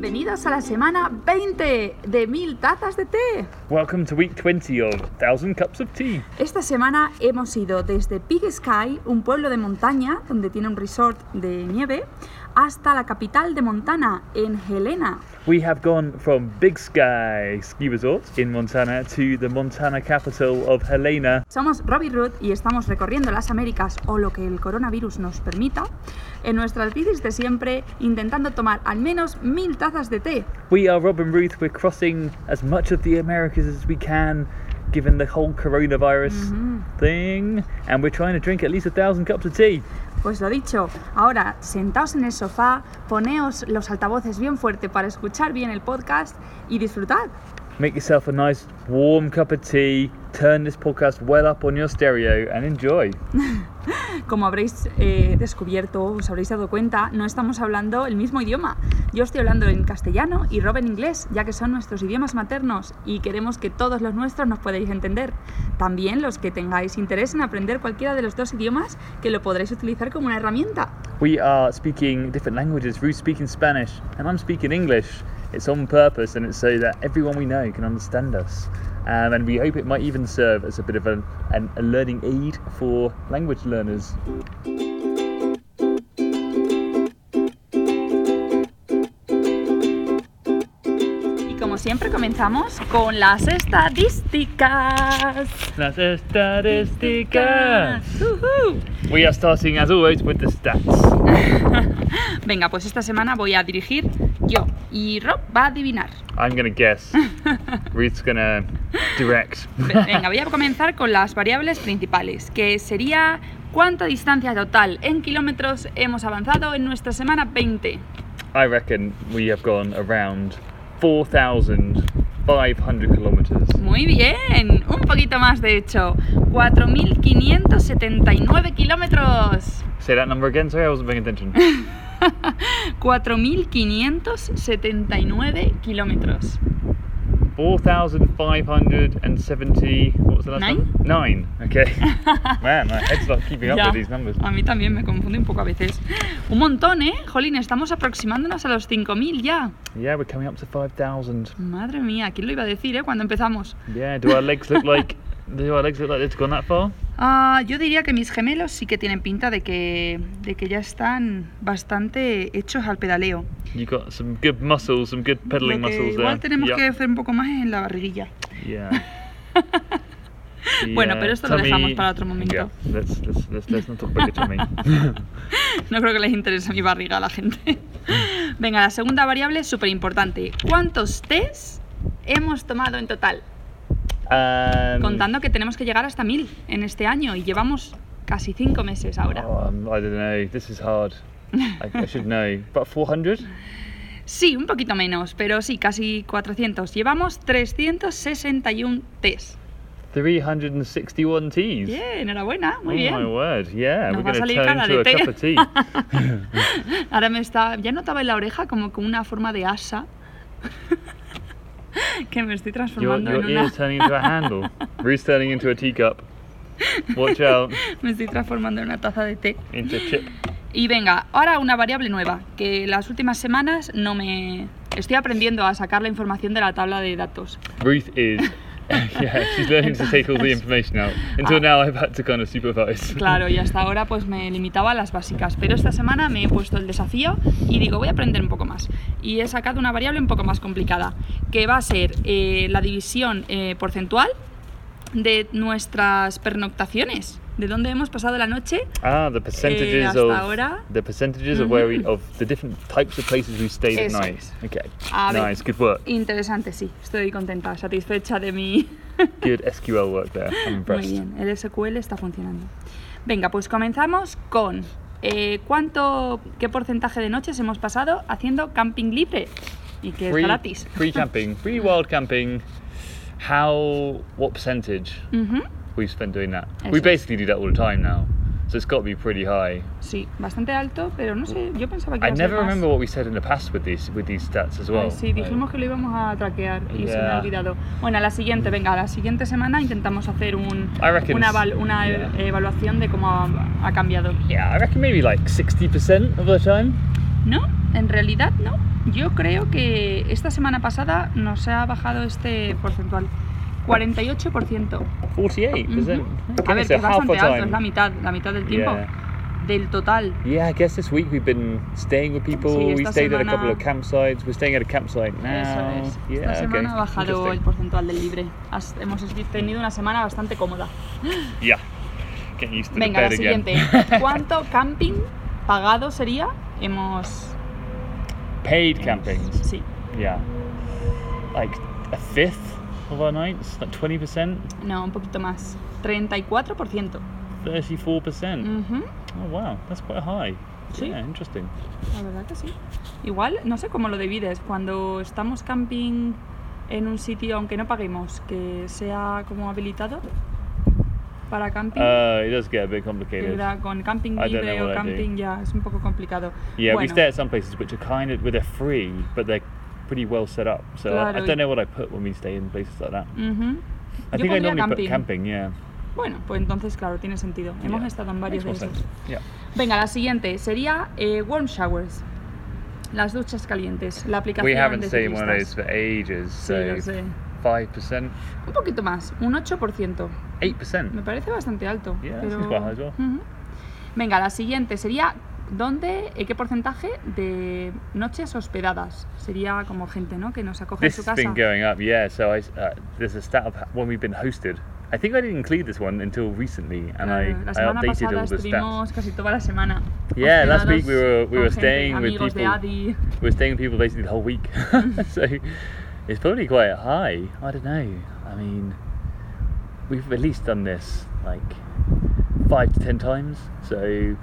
Bienvenidos a la semana 20 de Mil Tazas de Té. Welcome to week 20 of 1000 Cups of Tea. Esta semana hemos ido desde Big Sky, un pueblo de montaña donde tiene un resort de nieve, hasta la capital de Montana, en Helena. We have gone from Big Sky Ski Resort in Montana to the Montana capital of Helena. Somos Robbie Root y estamos recorriendo las Américas o lo que el coronavirus nos permita en nuestras bicis de siempre intentando tomar al menos mil tazas de té. We are Rob and Ruth. We're crossing as much of the Americas as we can, given the whole coronavirus mm-hmm. thing, and we're trying to drink at least a thousand cups of tea. Pues lo dicho, ahora sentaos en el sofá, poneos los altavoces bien fuerte para escuchar bien el podcast y disfrutad. Make yourself a nice warm cup of tea. Turn this podcast well up on your stereo and enjoy. Como habréis eh, descubierto, os habréis dado cuenta, no estamos hablando el mismo idioma. Yo estoy hablando en castellano y Rob en inglés, ya que son nuestros idiomas maternos y queremos que todos los nuestros nos podáis entender. También los que tengáis interés en aprender cualquiera de los dos idiomas, que lo podréis utilizar como una herramienta. We are speaking different languages. Ruth's speaking Spanish and I'm speaking English. It's on purpose and it's so that everyone we know can understand us. Um, and we hope it might even serve as a bit of a, an, a learning aid for language learners. Siempre comenzamos con las estadísticas. Las estadísticas. Ujú. We are starting as always with the stats. Venga, pues esta semana voy a dirigir yo y Rob va a adivinar. I'm gonna guess. Ruth's gonna direct. Ve- Venga, voy a comenzar con las variables principales, que sería cuánta distancia total en kilómetros hemos avanzado en nuestra semana 20. I reckon we have gone around 4,500 kilometers. Muy bien, un poquito más de hecho, 4.579 kilómetros. Say that number again. Sorry, I wasn't paying attention. 4.579 kilómetros. 4,570. What was the last Nine? one? Nine. Okay. Man, my head's not keeping up Ya, with these numbers. A mí también me confunde un poco a veces. Un montón, ¿eh? Jolín, estamos aproximándonos a los 5.000 ya. Yeah, we're coming up to 5,000. Madre mía, ¿quién lo iba a decir, eh? Cuando empezamos. Yeah, do our legs look like. Do our legs look like it's gone that far? Ah, yo diría que mis gemelos sí que tienen pinta de que, de que ya están bastante hechos al pedaleo. You got some good muscles, some good pedaling Lo que muscles igual there. tenemos Yep. que hacer un poco más en la barriguilla. Yeah. Bueno, pero esto lo dejamos para otro momento. Yeah, let's, let's, let's, let's not talk about tummy. No creo que les interese mi barriga a la gente. Venga, la segunda variable es súper importante. ¿Cuántos test hemos tomado en total? Um, Contando que tenemos que llegar hasta 1000 en este año y llevamos casi 5 meses ahora. um, I don't know. This is hard. I, I should know. About 400? Sí, un poquito menos, pero sí, casi 400. Llevamos 361 test. 361 teas. Bien, enhorabuena, muy oh bien. my word, yeah, Nos we're going to turn de a té. cup of tea. Ahora me está. Ya notaba en la oreja como con una forma de asa. que me estoy your transformando your en una. ear's turning into a handle. Ruth's turning into a teacup. Watch out. me estoy transformando en una taza de té. Into chip. Y venga, ahora una variable nueva, que las últimas semanas no me... Estoy aprendiendo a sacar la información de la tabla de datos. Ruth is. yeah, she's learning to take all the information out. Until now, I've had to kind of supervise. Claro, y hasta ahora pues me limitaba a las básicas, pero esta semana me he puesto el desafío y digo, voy a aprender un poco más. Y he sacado una variable un poco más complicada, que va a ser eh, la división eh, porcentual de nuestras pernoctaciones, de dónde hemos pasado la noche. Ah, the percentages hasta of ahora. the percentages of where we of the different types of places we've stayed Eso at night. es. Okay, A ver. nice, good work, Interesante, sí, estoy contenta, satisfecha de mi... good SQL work there. I'm Muy impressed. bien, el SQL está funcionando. Venga, pues comenzamos con eh, cuánto, qué porcentaje de noches hemos pasado haciendo camping libre y que es Free, gratis. free camping, free wild camping. How? What percentage Ujú, we've spent doing that? Eso We basically do that all the time now, so it's got to be pretty high. Sí, bastante alto, pero no sé, yo pensaba que I iba a ser never más. remember what we said in the past with these with these stats as well. Ay, sí, dijimos que lo íbamos a traquear y se me ha Yeah. olvidado. Bueno, a la siguiente, venga, a la siguiente semana intentamos hacer un, I reckon una, s- eval- una e- yeah. evaluación de cómo ha, ha cambiado. Yeah, I reckon maybe like 60% of the time. ¿No? En realidad no. Yo creo que esta semana pasada nos ha bajado este porcentual. 48%. 48%. Ujú. Goodness, A ver, que es bastante alto, es la mitad, la mitad del tiempo Yeah. del total. Yeah, I guess this week we've been staying with people. Sí, we stayed at a semana- couple of campsites. We're staying at a campsite now. Eso es. Yeah, Esta semana okay. ha bajado el porcentual del libre. Has- hemos tenido una semana bastante cómoda. Yeah. Used to Venga, the la again. siguiente. ¿Cuánto camping pagado sería? Hemos. Paid campings. Sí. Yeah. Like a fifth of our nights, like 20%, No, un poquito más. 34%. 34%. Ujú, Oh, wow, that's quite high. Sí. Yeah, interesting. La verdad que sí. Igual, no sé cómo lo divides. Cuando estamos camping en un sitio, aunque no paguemos, que sea como habilitado para camping. Uh, it does get a bit complicated. era con camping libre o camping ya es un poco complicado. Yeah, we Bueno, stay at some places which are kind of, where they're free, but they're pretty well set up. So I, don't know what I put when we stay in places like that. I Yo think I normally camping. put camping, yeah. Bueno, pues entonces, claro, tiene sentido. Hemos Yeah. estado en varios de esos. Yeah. Venga, la siguiente sería eh, warm showers. Las duchas calientes. La aplicación We haven't de in one of those for ages, Sí, so lo sé. 5%, Un poquito más, un 8%. 8%. Me parece bastante alto. Yeah, that pero... seems quite high as well. Ujú. Venga, la siguiente sería ¿dónde, eh, qué porcentaje de noches hospedadas? Sería como gente, ¿no? Que nos acoge en This su has been going up, yeah. So I, uh, there's a stat of when we've been hosted. I think I didn't include this one until recently, and I, I updated pasada all the stats. casi toda la semana. Yeah, last week we were- we were gente, staying with people. We were staying with people basically the whole week, so it's probably quite high. I don't know. I mean, we've at least done this like five to ten times. So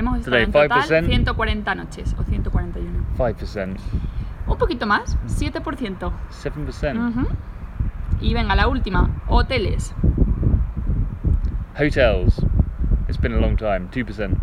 Hemos estado en total 5%. 140 noches o 141. five percent, Un poquito más, 7%. seven percent. Ujú. Y venga, la última, hoteles. Hotels. It's been a long time. Two percent.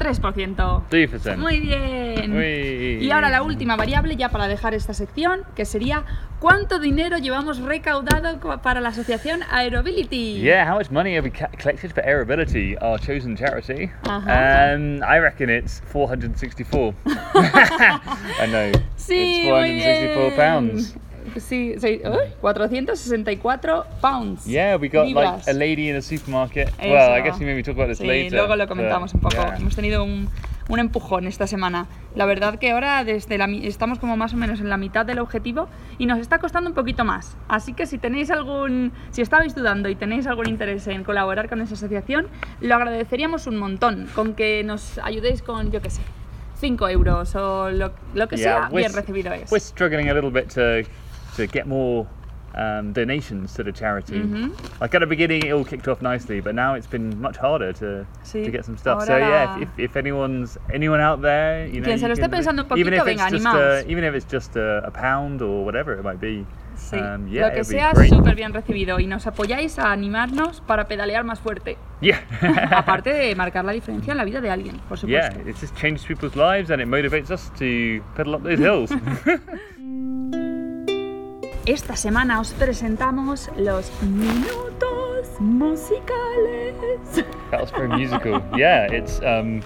3%. Three percent. Muy bien. Uy. Y ahora la última variable ya para dejar esta sección, que sería ¿cuánto dinero llevamos recaudado para la asociación Aerobility? Yeah, how much money have we collected for Airability, our chosen charity? Uh-huh. Um, I reckon it's 464. I know. Sí, it's muy 464 bien. pounds. Sí, sí, uy, 464 pounds. Yeah, we got Libras. like a lady in a supermarket. Well, I Eso. guess we maybe talk about this Sí, later. luego lo but, comentamos un poco. yeah. Hemos tenido un, un empujón esta semana. La verdad que ahora desde la, estamos como más o menos en la mitad del objetivo y nos está costando un poquito más. Así que si tenéis algún, si estabais dudando y tenéis algún interés en colaborar con esa asociación, lo agradeceríamos un montón. Con que nos ayudéis con, yo qué sé, 5 euros o lo, lo que sea, we're bien recibido es. We're struggling a little bit to to get more um, donations to the charity. Mhm. Like at the beginning, it all kicked off nicely, but now it's been much harder to Sí, to get some stuff. ahora So yeah, if, if, if anyone's anyone out there, you know, you can- even if it's venga, just a, even if it's just a, a pound or whatever it might be. Sí, um, yeah, lo que sea súper bien recibido y nos apoyáis a animarnos para pedalear más fuerte. Yeah. Aparte de marcar la diferencia en la vida de alguien, por yeah, supuesto. it just changes people's lives and it motivates us to pedal up those hills. Esta semana os presentamos los minutos musicales. that was very musical. Yeah, it's um,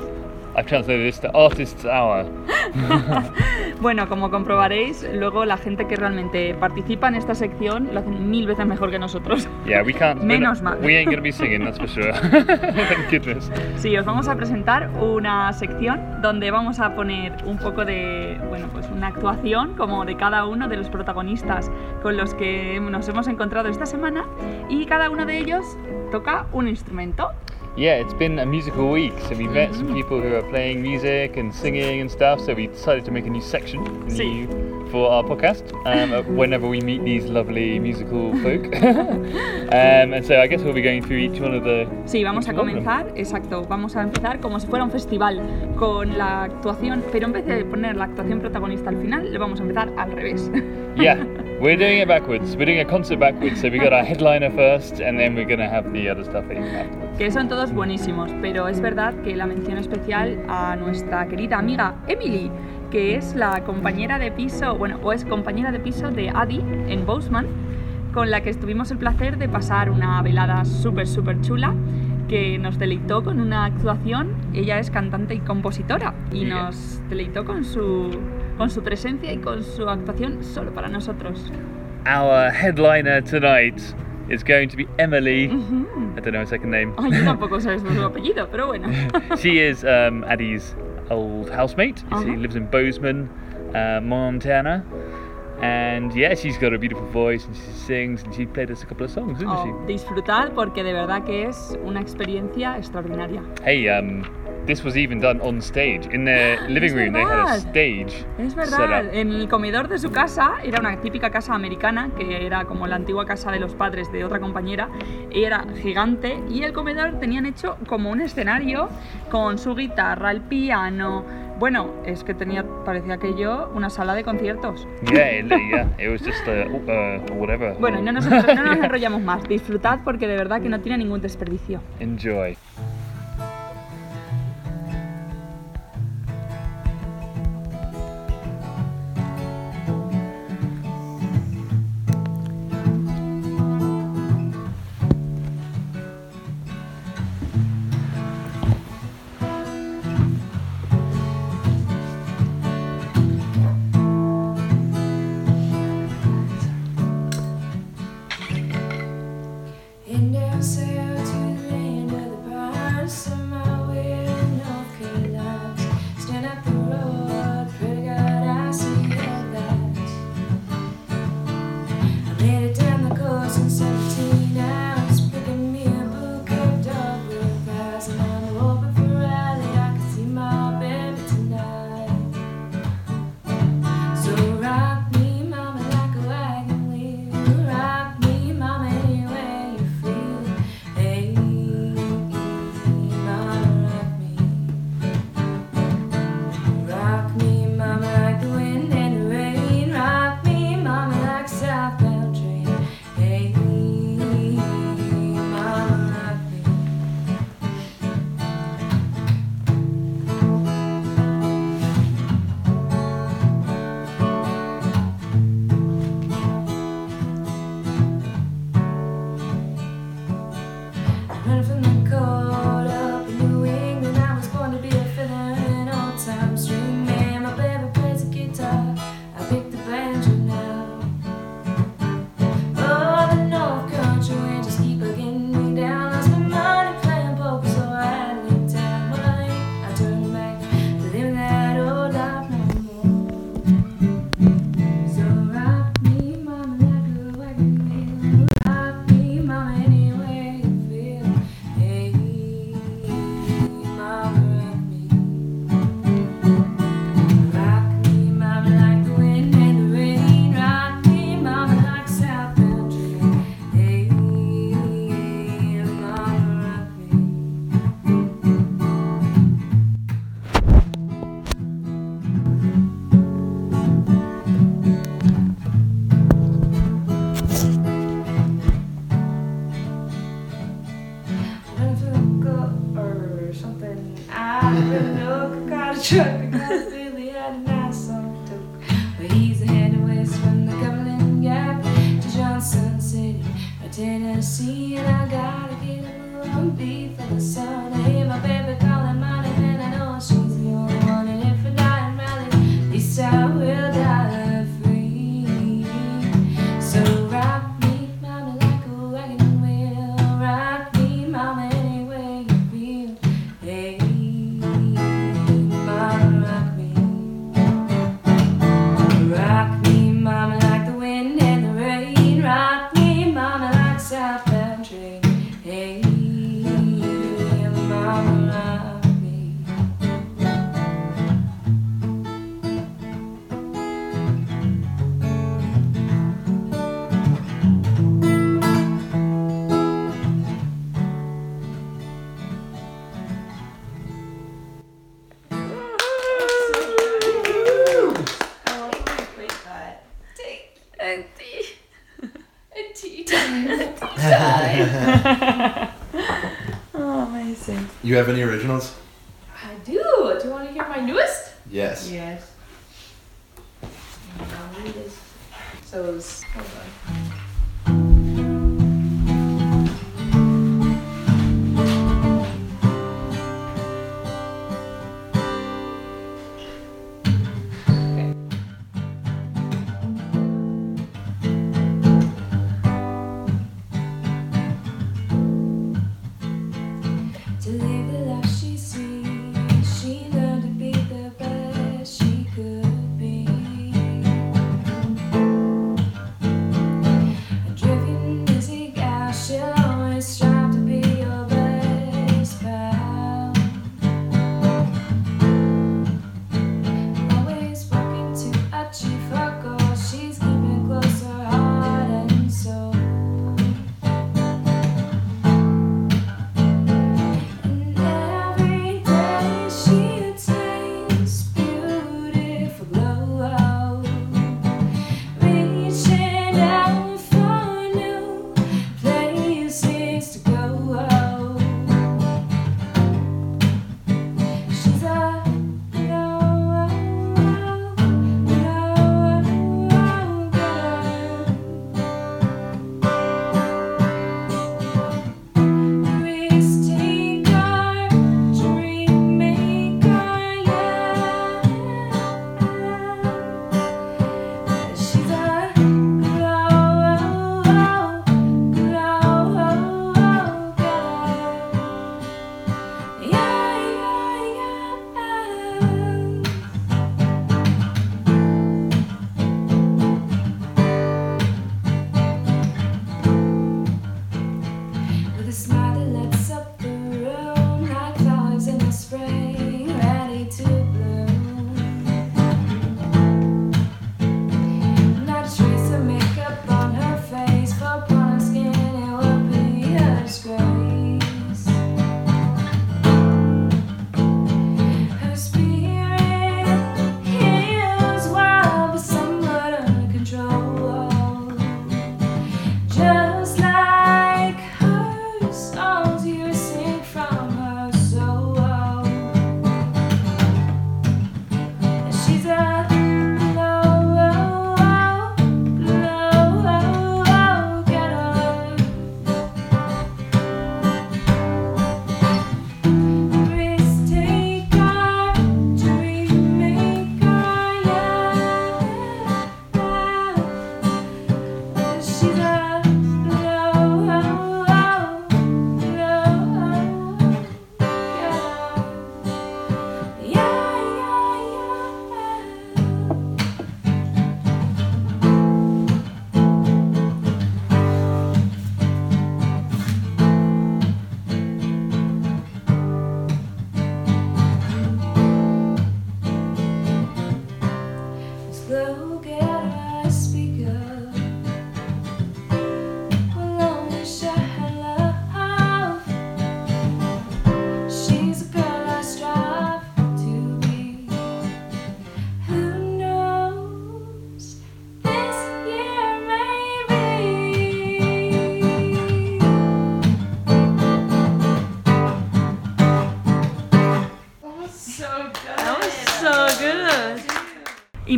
I've translated this to artist's hour. Bueno, como comprobaréis, luego la gente que realmente participa en esta sección lo hacen mil veces mejor que nosotros. Yeah, we can't. Menos mal. We ain't gonna be singing, that's for sure. Thank goodness. Sí, os vamos a presentar una sección donde vamos a poner un poco de, bueno, pues una actuación como de cada uno de los protagonistas con los que nos hemos encontrado esta semana y cada uno de ellos toca un instrumento. Yeah, it's been a musical week, so we met some people who are playing music and singing and stuff. So we decided to make a new section Sí. new for our podcast. Um, uh, whenever we meet these lovely musical folk, um, and so I guess we'll be going through each one of the. Sí, vamos a comenzar, exacto, vamos a empezar como si fuera un festival con la actuación, pero en vez de poner la actuación protagonista al final, le vamos a empezar al revés yeah, we're doing it backwards. We're doing a concert backwards. So we got our headliner first, and then we're gonna have the other stuff afterwards. Que son todos buenísimos, pero es verdad que la mención especial a nuestra querida amiga Emily, que es la compañera de piso, bueno, o es compañera de piso de Adi en Bozeman, con la que estuvimos el placer de pasar una velada súper súper chula que nos deleitó con una actuación. Ella es cantante y compositora y nos deleitó con su con su presencia y con su actuación solo para nosotros. Our headliner tonight is going to be Emily. I don't know her second name. Ay, yo tampoco sé su apellido, pero bueno. She is um, Addie's old housemate. Uh. She lives in Bozeman, uh, Montana. And yeah, she's got a beautiful voice and she sings and she played us a couple of songs, didn't oh, she? Disfrutar porque de verdad que es una experiencia extraordinaria. Hey, um, this was even done on stage. In their ah, living room, they had a stage. Es verdad. En el comedor de su casa, era una típica casa americana, que era como la antigua casa de los padres de otra compañera, y era gigante. Y el comedor tenían hecho como un escenario con su guitarra, el piano. Bueno, es que tenía, parecía que yo, una sala de conciertos. Yeah, yeah, it was just a, uh, uh whatever. Bueno, no nos, no nos enrollamos más. Disfrutad porque de verdad que no tiene ningún desperdicio. Enjoy.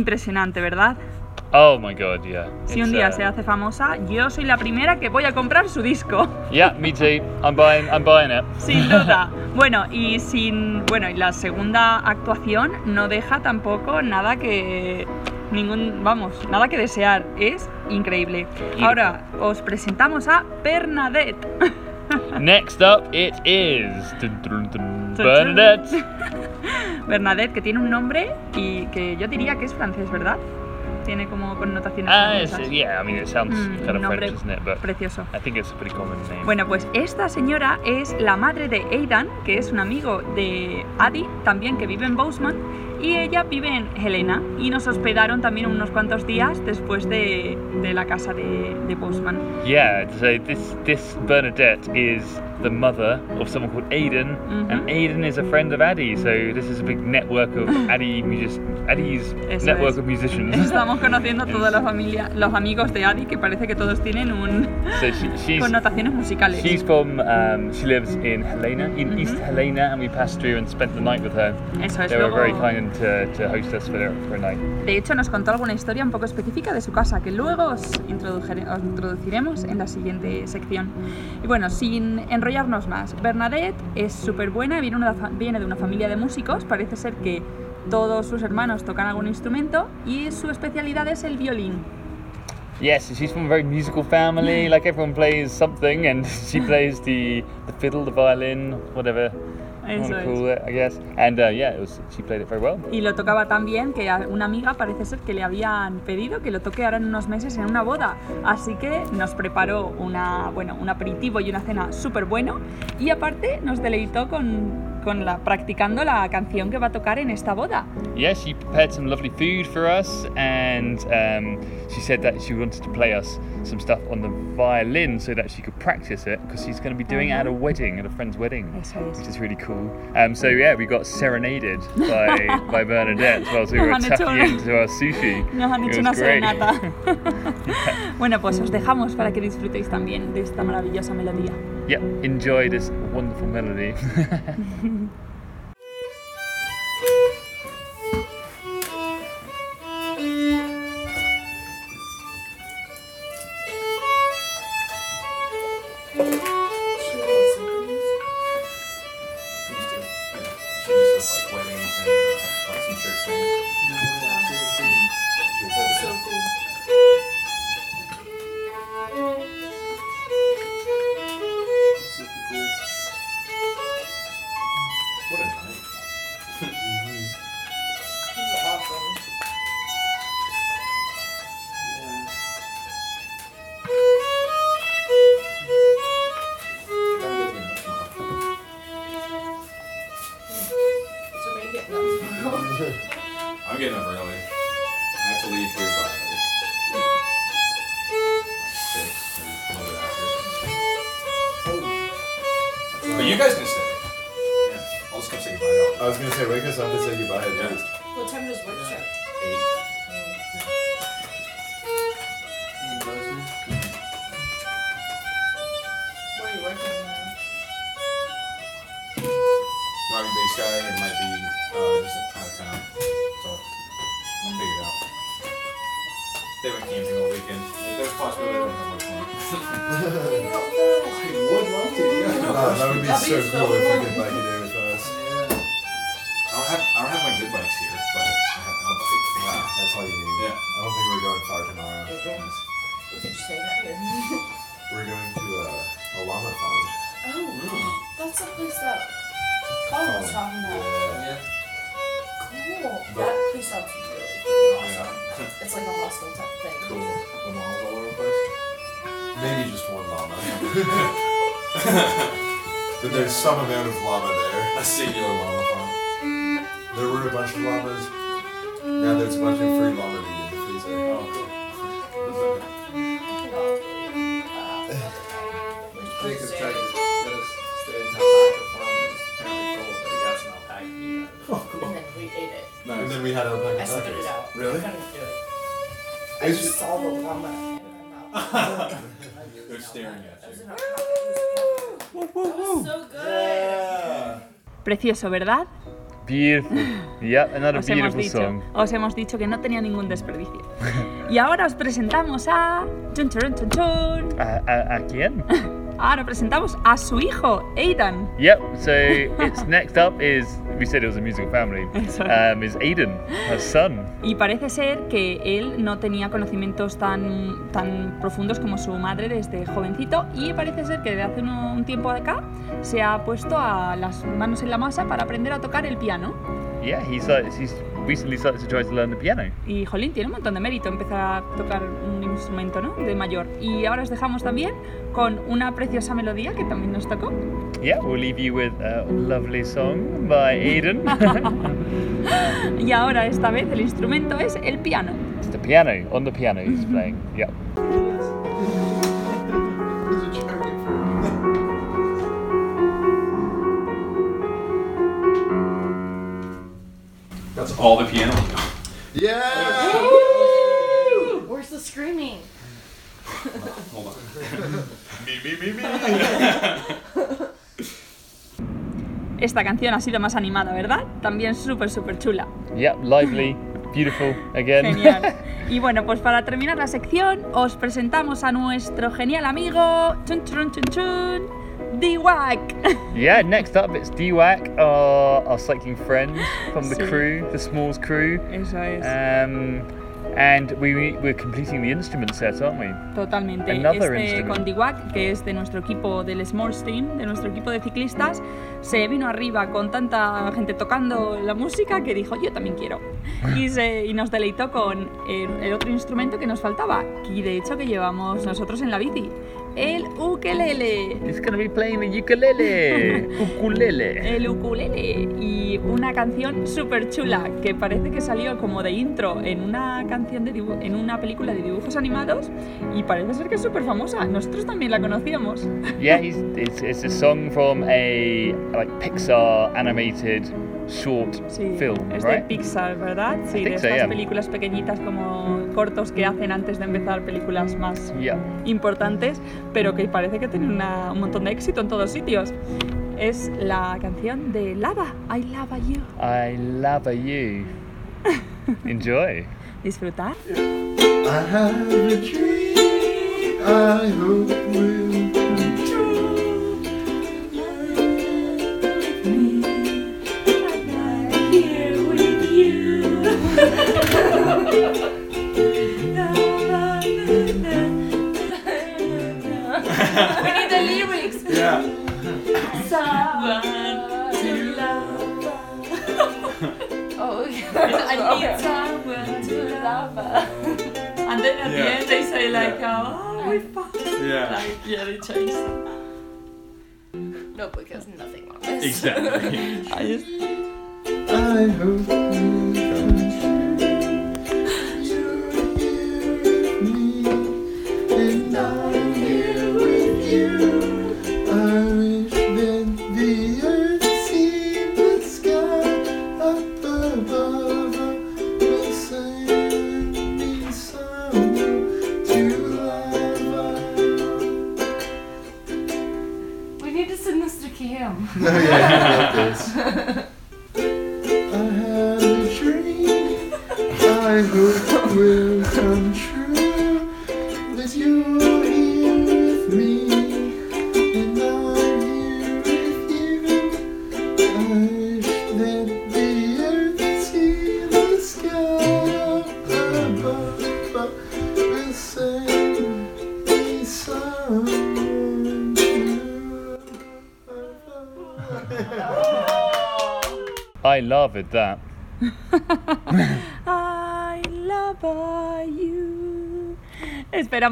Impresionante, ¿verdad? Oh my god, yeah. Si un día uh, se hace famosa, yo soy la primera que voy a comprar su disco. Yeah, me too. I'm buying. I'm buying it. Sin duda. Bueno, y sin. Bueno, y la segunda actuación no deja tampoco nada que. Ningún. Vamos, nada que desear. Es increíble. Ahora os presentamos a Bernadette. Next up, it is Bernadette. Bernadette, que tiene un nombre y que yo diría que es francés, ¿verdad? Tiene como connotaciones Ah, francesas. yeah. I mean, it sounds Mm, kind of nombre French, isn't it? But precioso. I think it's a pretty common name. Bueno, pues esta señora es la madre de Aidan, que es un amigo de Adi, también que vive en Bozeman, y ella vive en Helena. Y nos hospedaron también unos cuantos días después de, de la casa de, de Bozeman. Yeah, so this this Bernadette is the mother of someone called Aidan, and Mhm. Aidan is a friend of Addie. So this is a big network of Addie music, Addie's Eso network es. of musicians. Estamos conociendo toda la familia, los amigos de Adi, que parece que todos tienen un so she, connotaciones musicales. she's from um, she lives in Helena, in East Mhm. Helena, and we passed through and spent the night with her. Eso es. They were very kind to, to host us for, for a night. De hecho, nos contó alguna historia un poco específica de su casa que luego os, introduciremos en la siguiente sección. Y bueno, sin enrollarnos más, Bernadette es súper buena, viene, de una familia de músicos, parece ser que todos sus hermanos tocan algún instrumento y su especialidad es el violín. Yes, she's from a very musical family. Like everyone plays something, and she plays the the fiddle, the violin, whatever Eso to es. call it, I guess. And uh, yeah, it was, she played it very well. Y lo tocaba tan bien que a una amiga parece ser que le habían pedido que lo toque ahora en unos meses en una boda. Así que nos preparó una, bueno, un aperitivo y una cena súper bueno. Y aparte nos deleitó con, con la, practicando la canción que va a tocar en esta boda. Yeah, she prepared some lovely food for us, and um, she said that she wanted to play us some stuff on the violin so that she could practice it because she's going to be doing it at a wedding, at a friend's wedding. Es. Which is really cool. Um, so yeah, we got serenaded by, by Bernadette as well as we were Nos han hecho tucking into our sushi. Nos han hecho una great. serenata. bueno, pues os dejamos para que disfrutéis también de esta maravillosa melodía. Yep, enjoy this wonderful melody. They went camping all weekend. There's a possibility they don't have much fun. would love to, yeah. Oh, that would be That'd so be so cool if fun. we could bike it there with us. I don't have I don't have my good bikes here, but I have my bike. Wow, that's all you need. Yeah. I don't think we're going far tomorrow. Okay. We could just stay right here. We're going to uh, a llama farm. oh, that's the place that Colin was talking about. Yeah. Cool. That place sounds really freaking awesome. It's like a hostel type thing. Cool. The malls all over the place. Maybe just one llama. but there's some amount of llama there. A singular llama farm. There were a bunch of llamas. Now there's a bunch of free llama we had I spit tacos. it out. Really? I couldn't do it. I It's just saw the llama in my mouth. They're staring at you. so good. Yeah. Precioso, ¿verdad? Beautiful. Yep, another Os hemos beautiful dicho, song. os hemos dicho que no tenía ningún desperdicio. Y ahora os presentamos a... chun, chun, chun, chun. ¿A quién? Ahora presentamos a su hijo, Aidan. Yep. So it's next up is we said it was a musical family. Um, is Aiden, her son. Y parece ser que él no tenía conocimientos tan, tan profundos como su madre desde jovencito y parece ser que desde hace uno- un tiempo acá se ha puesto a las manos en la masa para aprender a tocar el piano. Yeah, he's started, he's recently started to try to learn the piano. Y jolín, tiene un montón de mérito empezar a tocar un instrumento ¿no? de mayor. Y ahora os dejamos también con una preciosa melodía que también nos tocó. Yeah, we'll leave you with a lovely song by Aiden. Y ahora esta vez el instrumento es el piano. it's the piano. On the piano he's playing. Yep. All the piano. Yeah! Where's the screaming? Hold on. me, me, me, me. Esta canción ha sido más animada, ¿verdad? También súper, súper chula. Yep, lively, beautiful again. Genial. Y bueno, pues para terminar la sección, os presentamos a nuestro genial amigo, chun chun chun chun, D-Wack. yeah, next up it's DWAC, our, our cycling friend from the Sí. crew, the Smalls crew. Eso es. Um, And we, we're completing the instrument set, aren't we? Totalmente. Another este instrument. Condiwac, que es de nuestro equipo del Small Team, de nuestro equipo de ciclistas, se vino arriba con tanta gente tocando la música que dijo, yo también quiero. Y, se- y nos deleitó con el, el otro instrumento que nos faltaba, y de hecho que llevamos nosotros en la bici, el ukelele. It's to be playing the ukulele. ukulele. El ukulele y una canción súper chula que parece que salió como de intro en una canción de dibu- en una película de dibujos animados y parece ser que es súper famosa. Nosotros también la conocíamos. Yeah, he's, it's, it's a song from a like Pixar animated short Sí, film, es de right? Pixar, ¿verdad? Sí, de think so, estas yeah. películas pequeñitas como cortos que hacen antes de empezar películas más Yeah. importantes, pero que parece que tienen una- un montón de éxito en todos sitios. Es la canción de Lava, I Lava You. I love you. Enjoy. Disfrutar. I have a dream I hope will need the lyrics. Yeah. Oh, someone to love. Oh, I need someone to love. And then at the end they say like, Yeah. oh, we found. Yeah. Like, yeah, they chase. no, because nothing on this. Exactly. I just, I hope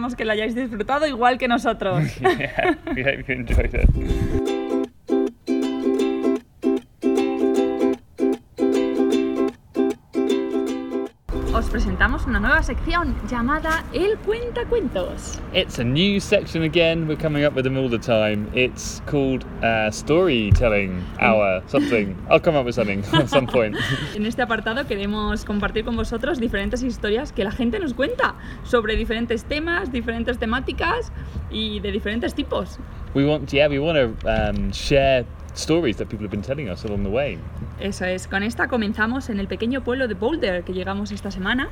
Esperamos que la hayáis disfrutado igual que nosotros. yeah, hope you enjoyed it. Os presentamos una nueva sección llamada El Cuentacuentos. It's a new section again. We're coming up with them all the time. It's called uh, Storytelling Hour, something. I'll come up with something at some point. En este apartado queremos compartir con vosotros diferentes historias que la gente nos cuenta sobre diferentes temas, diferentes temáticas y de diferentes tipos. we want, yeah, we want to um, share stories that people have been telling us along the way. Eso es, con esta comenzamos en el pequeño pueblo de Boulder que llegamos esta semana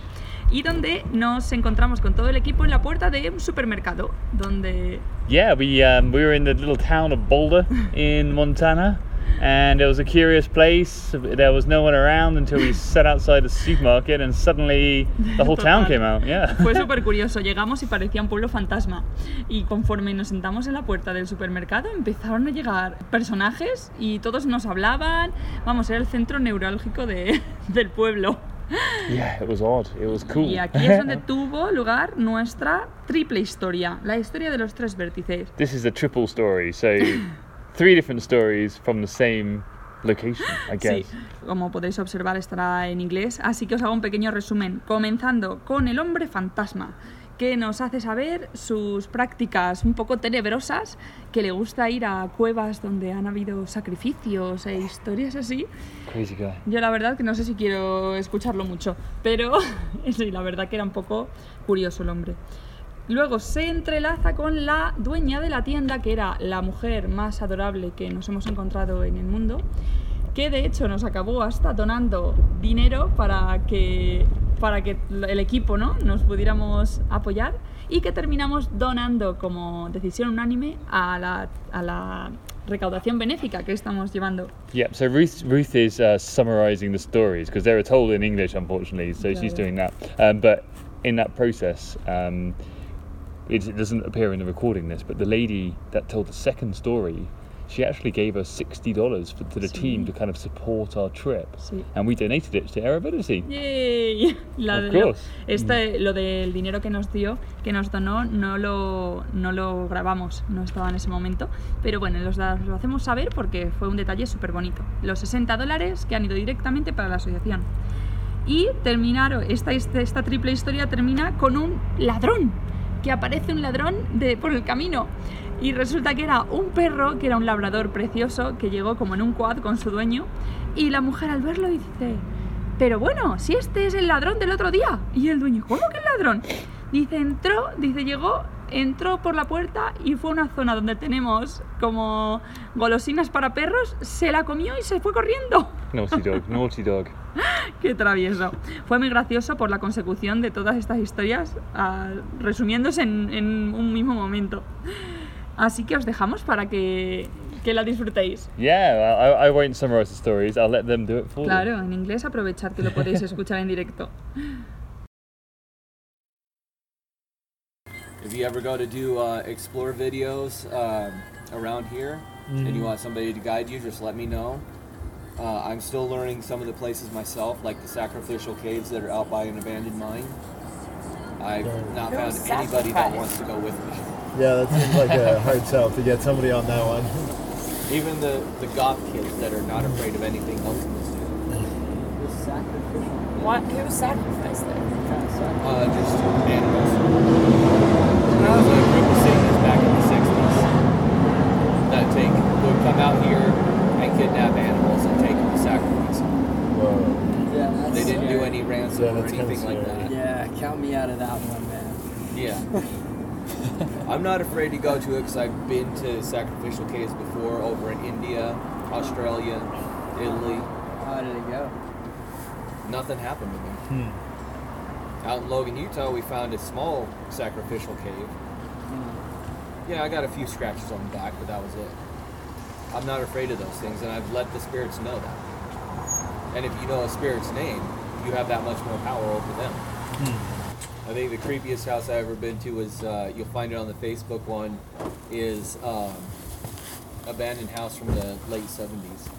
y donde nos encontramos con todo el equipo en la puerta de un supermercado donde Yeah, we um, we were in the little town of Boulder in Montana, and it was a curious place. There was no one around until we sat outside the supermarket, and suddenly the whole town came out. Yeah. Fue súper curioso, llegamos y parecía un pueblo fantasma. Y conforme nos sentamos en la puerta del supermercado, empezaron a llegar personajes y todos nos hablaban. Vamos, era el centro neurálgico de- del pueblo. yeah, it was odd. It was cool. Y aquí es donde tuvo lugar nuestra triple historia, la historia de los tres vértices. this is a triple story, so three different stories from the same location, I guess. Sí, como podéis observar estará en inglés, así que os hago un pequeño resumen, comenzando con el hombre fantasma, que nos hace saber sus prácticas un poco tenebrosas, que le gusta ir a cuevas donde han habido sacrificios e historias así. Crazy guy. Yo la verdad que no sé si quiero escucharlo mucho, pero sí, la verdad que era un poco curioso el hombre. Luego se entrelaza con la dueña de la tienda, que era la mujer más adorable que nos hemos encontrado en el mundo, que de hecho nos acabó hasta donando dinero para que, para que el equipo ¿no? nos pudiéramos apoyar y que terminamos donando como decisión unánime a la, a la recaudación benéfica que estamos llevando. Yeah, so Ruth, Ruth is uh, summarizing the stories because they were told in English, unfortunately, so she's Claro. doing that. Um, but in that process, um, it, doesn't appear in the recording this, but the lady that told the second story, she actually gave us $60 for, to the team to kind of support our trip. Sí. And we donated it to Airability. ¡Yay! La Of de- lo, course. este, lo del dinero que nos dio, que nos donó, no lo, no lo grabamos, no estaba en ese momento. Pero bueno, los lo hacemos saber porque fue un detalle súper bonito. Los 60 dólares que han ido directamente para la asociación. Y terminar, esta, esta, esta triple historia termina con un ladrón, que aparece un ladrón de, por el camino. Y resulta que era un perro, que era un labrador precioso, que llegó como en un quad con su dueño. Y la mujer al verlo dice, pero bueno, si este es el ladrón del otro día. Y el dueño, ¿cómo que el ladrón? Dice, entró, dice, llegó, entró por la puerta y fue a una zona donde tenemos como golosinas para perros, se la comió y se fue corriendo. Naughty dog, naughty dog. Qué travieso. Fue muy gracioso por la consecución de todas estas historias, ah, resumiéndose en, en un mismo momento. Así que os dejamos para que, que la disfrutéis. Yeah, I, I won't summarize the stories, I'll let them do it for you. Claro, en inglés aprovechad que lo podéis escuchar en directo. If you ever go to do uh, explore videos um, around here and you want somebody to guide you, just let me know. Uh, I'm still learning some of the places myself, like the sacrificial caves that are out by an abandoned mine. I've not Who found anybody that wants to go with me. Yeah, that seems like a hard sell to get somebody on that one. Even the, the goth kids that are not afraid of anything else in this town. The sacrificial. What? Who sacrificed there? Kind of suck. Uh, just animals. There was a group of Satanists back in the 60s that take, would come out here and kidnap animals and take them to sacrifice them. Whoa. Yeah, that's They didn't do any ransom Yeah, or anything like scary. that. Yeah, count me out of that one, man. Yeah. I'm not afraid to go to it because I've been to sacrificial caves before over in India, Australia, Italy. How did it go? Nothing happened to me. Hmm. Out in Logan, Utah, we found a small sacrificial cave. Yeah, I got a few scratches on the back, but that was it. I'm not afraid of those things, and I've let the spirits know that. And if you know a spirit's name, you have that much more power over them. I think the creepiest house I've ever been to was, uh, you'll find it on the Facebook one, is um, abandoned house from the late 70s.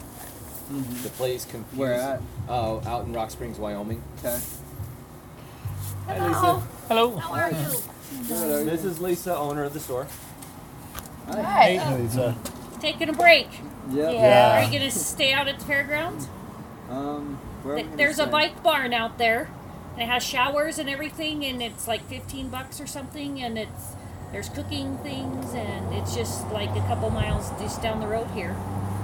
The place confused. Where at? Uh, out in Rock Springs, Wyoming. Okay. Hello. Hello. How are you? Good, are you? This is Lisa, owner of the store. Hi. It's, uh, Taking a break. Yep. Yeah. Are you gonna stay out at the fairgrounds? Um, where Th- gonna There's a bike barn out there, and it has showers and everything, and it's like 15 bucks or something, and it's there's cooking things, and it's just like a couple miles just down the road here.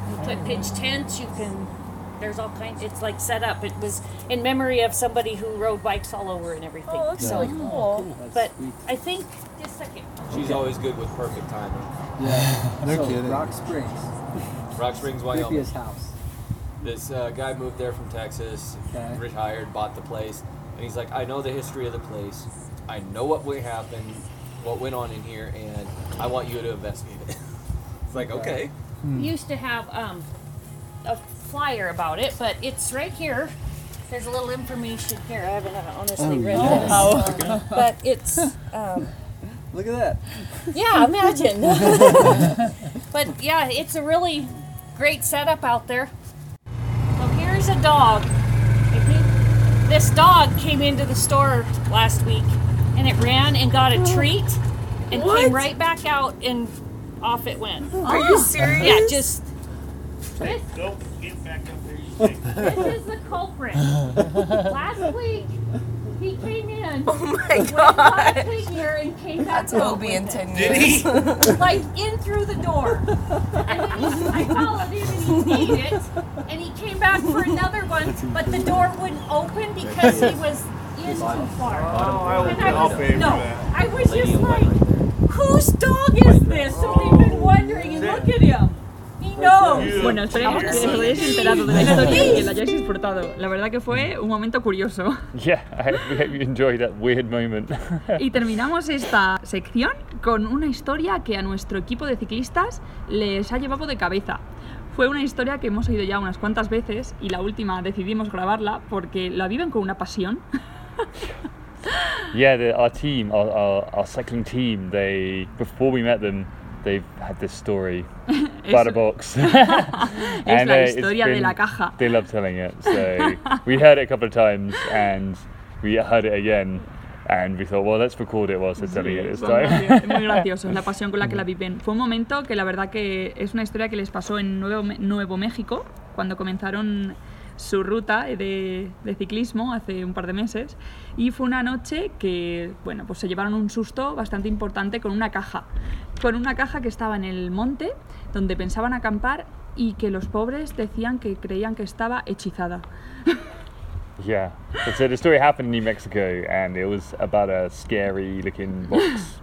You put pitch tents. You can. There's all kinds. It's like set up. It was in memory of somebody who rode bikes all over and everything. Oh, it looks Yeah. really cool. That's But sweet. I think just a second. She's always good with perfect timing. Yeah. No so, kidding. Rock Springs. Rock Springs, Wyoming. Creepiest house. This uh, guy moved there from Texas, Okay. retired, bought the place, and he's like, I know the history of the place. I know what would happen, what went on in here, and I want you to investigate it. it's like, okay. used to have um, a flyer about it, but it's right here. There's a little information here. I haven't honestly read this, um, but it's um, Look at that. yeah, imagine. but yeah, it's a really great setup out there. So here's a dog. This dog came into the store last week, and it ran and got a treat, and What? came right back out, and off it went. Are you serious? Yeah, just. This, this is the culprit. Last week, he came in. Oh my went got a god. figure and came back That's out Obi with in it. 10 years. Like in through the door. And then I followed him and he ate it. And he came back for another one, but the door wouldn't open because he was in too far. And I was, no, I was just like, whose dog is this? So we've been wondering, and look at him. Knows. Bueno, esperemos que os hayáis enterado de la historia y que la hayáis disfrutado. La verdad que fue un momento curioso. Yeah, I hope you enjoyed that weird moment. Y terminamos esta sección con una historia que a nuestro equipo de ciclistas les ha llevado de cabeza. Fue una historia que hemos oído ya unas cuantas veces y la última decidimos grabarla porque la viven con una pasión. Yeah, the, our team, our, our, our cycling team, they before we met them, they've had this story about a box. es And, la uh, it's historia de been- la caja. They love telling it. So we heard it a couple of times and we heard it again and we thought, well, let's record it whilst they're telling it this time. muy graciosos, la pasión con la que la viven. Fue un momento que la verdad que es una historia que les pasó en Nuevo, Nuevo México, cuando comenzaron su ruta de, de ciclismo hace un par de meses. Y fue una noche que, bueno, pues se llevaron un susto bastante importante con una caja. Con una caja que estaba en el monte, donde pensaban acampar y que los pobres decían que creían que estaba hechizada. yeah. So the story happened in New Mexico and it was about a scary looking box.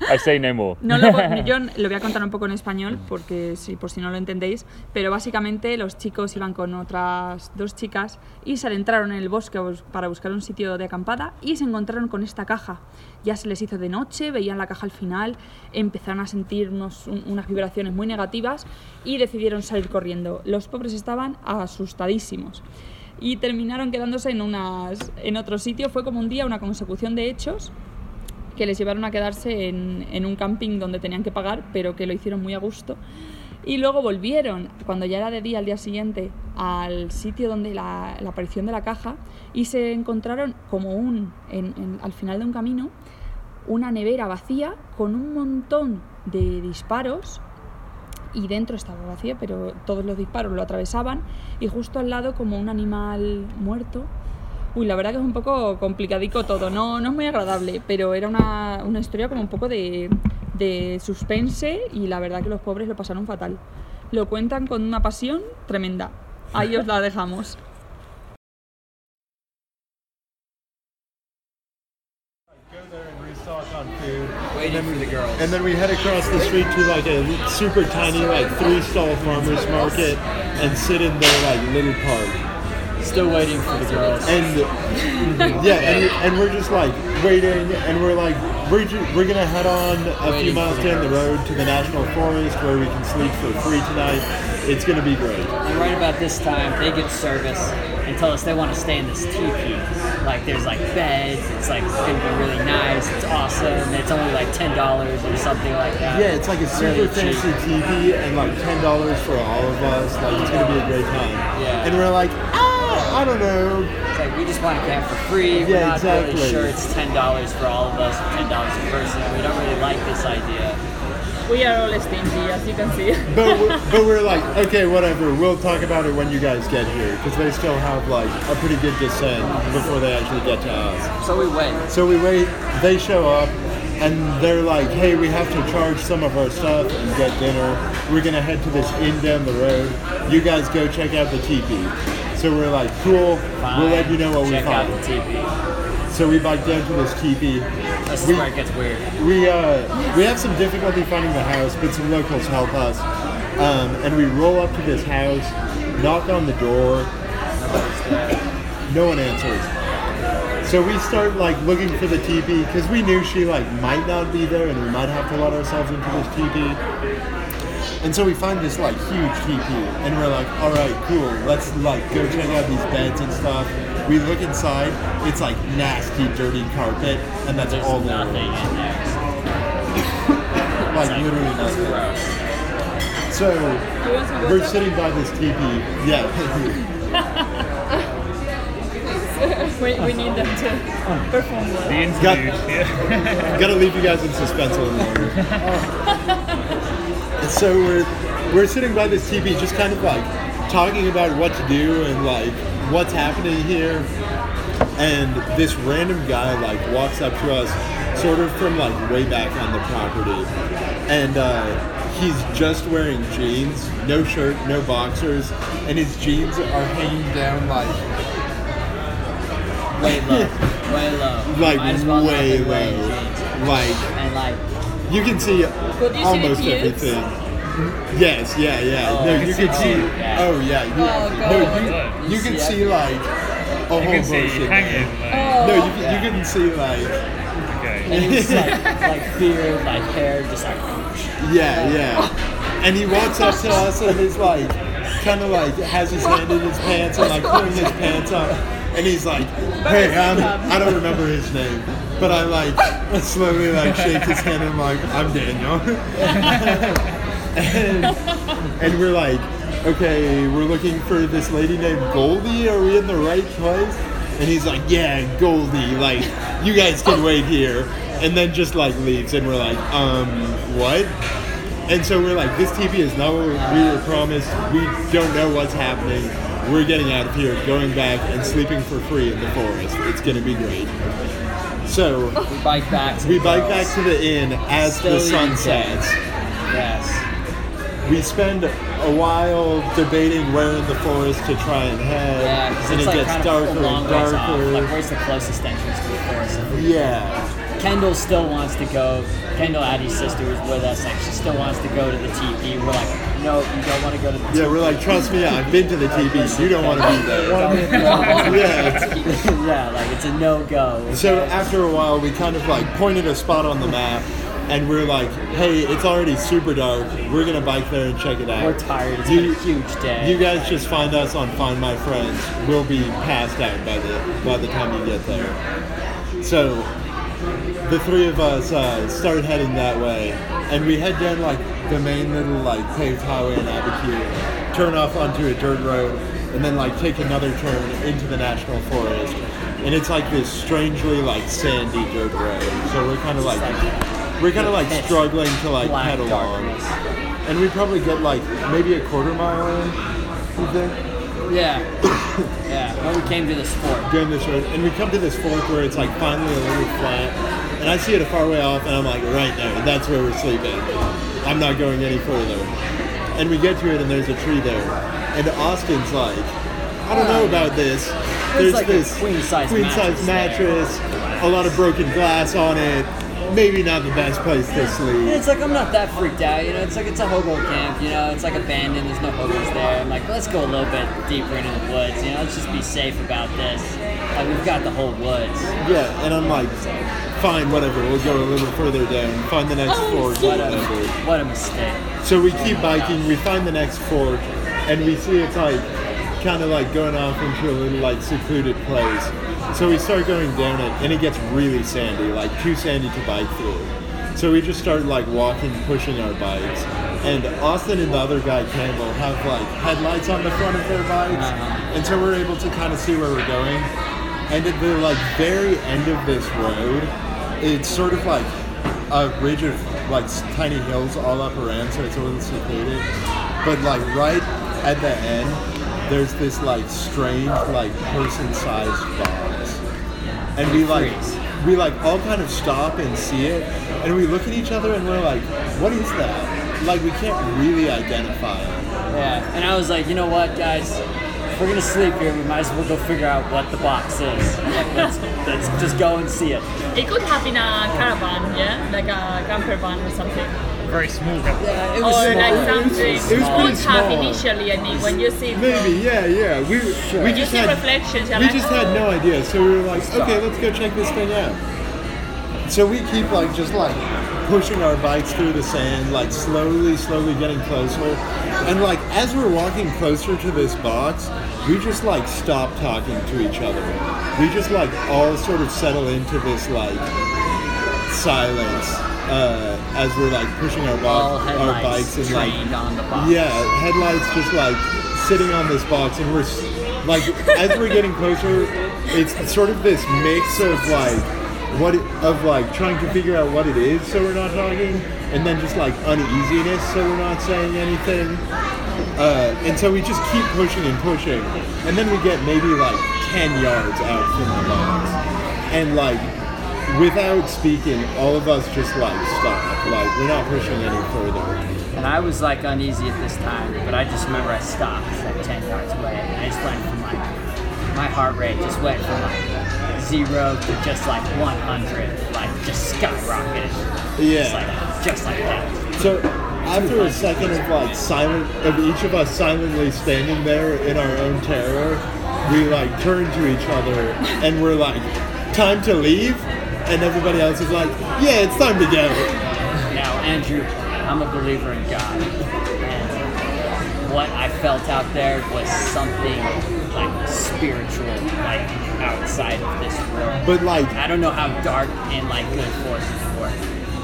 I say no more. No lo, voy- yo lo voy a contar un poco en español, porque sí, por si no lo entendéis, pero básicamente los chicos iban con otras dos chicas y se adentraron en el bosque para buscar un sitio de acampada y se encontraron con esta caja. Ya se les hizo de noche, veían la caja al final, empezaron a sentir unos- un- unas vibraciones muy negativas y decidieron salir corriendo. Los pobres estaban asustadísimos y terminaron quedándose en, unas, en otro sitio. Fue como un día una consecución de hechos que les llevaron a quedarse en, un camping donde tenían que pagar, pero que lo hicieron muy a gusto. Y luego volvieron, cuando ya era de día al día siguiente, al sitio donde la, aparición de la caja y se encontraron como un, al final de un camino, una nevera vacía con un montón de disparos y dentro estaba vacía, pero todos los disparos lo atravesaban y justo al lado como un animal muerto. Uy, la verdad que es un poco complicadico todo, no, no es muy agradable, pero era una, una historia como un poco de, de suspense y la verdad que los pobres lo pasaron fatal. Lo cuentan con una pasión tremenda. Ahí os la dejamos. And then we head across the street to like a super tiny, like three stall farmers market and sit in their like little park. Still waiting for the girls. And yeah, and, and we're just like waiting, and we're like, we're, ju- we're gonna head on a few miles for the down the girls. road to the national forest where we can sleep for free tonight. It's gonna be great. And right about this time, they get service and tell us they want to stay in this teepee. Like there's like beds. It's like gonna be really nice. It's awesome. It's only like ten dollars or something like that. Yeah, it's like a super Really cheap. fancy TV and like ten dollars for all of us. Like it's gonna be a great time. Yeah. And we're like, ah, I don't know. It's like we just want to camp for free. We're Yeah, not exactly. really sure it's ten dollars for all of us, ten dollars a person. We don't really like this idea. We are all stingy, as you can see. But we're, but we're like, okay, whatever. We'll talk about it when you guys get here because they still have like a pretty good descent before they actually get to us. So we wait. So we wait. They show up. And they're like, hey, we have to charge some of our stuff and get dinner. We're gonna head to this inn down the road. You guys go check out the teepee. So we're like, cool. Fine. We'll let you know what Check we out find. the teepee. So we bike down to this teepee. This is We- where it gets weird. We uh, we have some difficulty finding the house, but some locals help us. Um, and we roll up to this house, knock on the door. No one answers. So we start like looking for the teepee because we knew she like might not be there, and we might have to let ourselves into this teepee. And so we find this like huge teepee, and we're like, all right, cool. Let's like go check out these beds and stuff. We look inside. It's like nasty, dirty carpet, and that's There's all there nothing is. in there. Like literally That's nothing. gross. So You want some we're sitting by this teepee. Yeah. we, we need them to perform well. The interlude. yeah. Gotta leave you guys in suspense a little longer. so we're we're sitting by this TV, just kind of like talking about what to do and like what's happening here. And this random guy like walks up to us, sort of from like way back on the property, and uh, he's just wearing jeans, no shirt, no boxers, and his jeans are hanging down like Way low. Way low. like Might as well not way low, like. And like, You can see Could you almost tears? everything. Yes, yeah, yeah. Oh, no, you can can see- see. oh, yeah. Oh. You, Oh, no, you, you You can see see like a whole You can bunch it of hanging. Like, Oh, No, you, oh. can you can see like okay. And he was like, like beard, like hair, just like. Yeah, yeah. And he walks up to us and he's like, kind of like has his hand in his pants and like pulling his pants up. And he's like, hey, I'm, I don't remember his name, but I like slowly like shake his hand and I'm like, I'm Daniel. and, and we're like, okay, we're looking for this lady named Goldie. Are we in the right place? And he's like, yeah, Goldie. Like, you guys can wait here. And then just like leaves, and we're like, um, what? And so we're like, this TV is not what we were promised. We don't know what's happening. We're getting out of here, going back and sleeping for free in the forest. It's gonna be great. So We bike back. To we the bike back to the inn as Still the sun sets. Yes. We spend a while debating where in the forest to try and head, Yeah, and it's it like gets darker of a long and off. Like, where's the closest entrance to the forest? Yeah, Kendall still wants to go. Kendall, Addie's sister, was with us. Like, she still wants to go to the TP. We're like, no, you don't want to go to the yeah. We're like, trust me, I've been to the TV. You don't want to be there. yeah. yeah, like it's a no go. So after a while, we kind of like pointed a spot on the map, and we're like, "Hey, it's already super dark. We're gonna bike there and check it out." We're tired. It's You- a huge day. You guys just find us on Find My Friends. We'll be passed out by the by the time you get there. So the three of us uh, start heading that way, and we head down like the main little like paved highway in Abiquiu, turn off onto a dirt road, and then like take another turn into the national forest. And it's like this strangely like sandy dirt road. So we're kind of like we're kind of like struggling to like pedal on. And we probably get like maybe a quarter mile in, you think? Yeah. yeah. When we came to this fort. Doing this road, and we come to this fork where it's like finally a little flat, and I see it a far way off, and I'm like, right there, that's where we're sleeping. I'm not going any further. And we get to it, and there's a tree there, and Austin's like, I don't know about this. There's like this queen-size queen size mattress mattress, a lot of broken glass on it. Maybe not the best place to And sleep. it's like I'm not that freaked out, you know. It's like it's a hobo camp, you know. It's like abandoned. There's no hobos there. I'm like, let's go a little bit deeper into the woods, you know. Let's just be safe about this. Like we've got the whole woods. Yeah, and I'm like, fine, whatever. We'll go a little further down, find the next fork, What a whatever. what a mistake. So we keep biking, we find the next fork, and we see it's like kind of like going off into a little like secluded place. So we start going down it, and it gets really sandy, like too sandy to bike through. So we just start like walking, pushing our bikes. And Austin and the other guy, Campbell, have like headlights on the front of their bikes, Uh-huh. and so we're able to kind of see where we're going. And at the like very end of this road, it's sort of like a ridge of like tiny hills all up around, so it's a little secluded. But like right at the end, there's this like strange like person-sized box, and we like we like all kind of stop and see it, and we look at each other and we're like, what is that? Like we can't really identify it. Yeah. And I was like, you know what, guys? If we're gonna sleep here, we might as well go figure out what the box is. Let's let's just go and see it. It could have been a caravan, yeah, like a camper van or something, Very small. Yeah, it or was small. like something. It was could pretty have small. initially. I mean, when you see it Maybe, yeah, yeah. We we from, you just had reflections. We like, just had "Oh." no idea, so we were like, okay, let's go check this thing out. So we keep like just like pushing our bikes through the sand, like slowly, slowly getting closer. And like as we're walking closer to this box, we just like stop talking to each other. We just like all sort of settle into this like silence uh, as we're like pushing our, bo- our bikes and like trained on the box. yeah, headlights just like sitting on this box, and we're s- like, as we're getting closer, it's sort of this mix of like what it, of like trying to figure out what it is, so we're not talking, and then just like uneasiness, so we're not saying anything. Uh, and so we just keep pushing and pushing, and then we get maybe like ten yards out from the box, and like without speaking, all of us just like stop, like we're not pushing any further. And I was like uneasy at this time, but I just remember I stopped like 10 yards away. And I just went from like, my heart rate just went from like zero to just like 100, like just skyrocketed. Just Yeah. like, just like that. So after a second of like silent of each of us silently standing there in our own terror, we like turn to each other and we're like, time to leave. and everybody else is like, yeah, it's time to go. Now, Andrew, I'm a believer in God. And what I felt out there was something like spiritual, like outside of this world. But like, I don't know how dark and like good forces.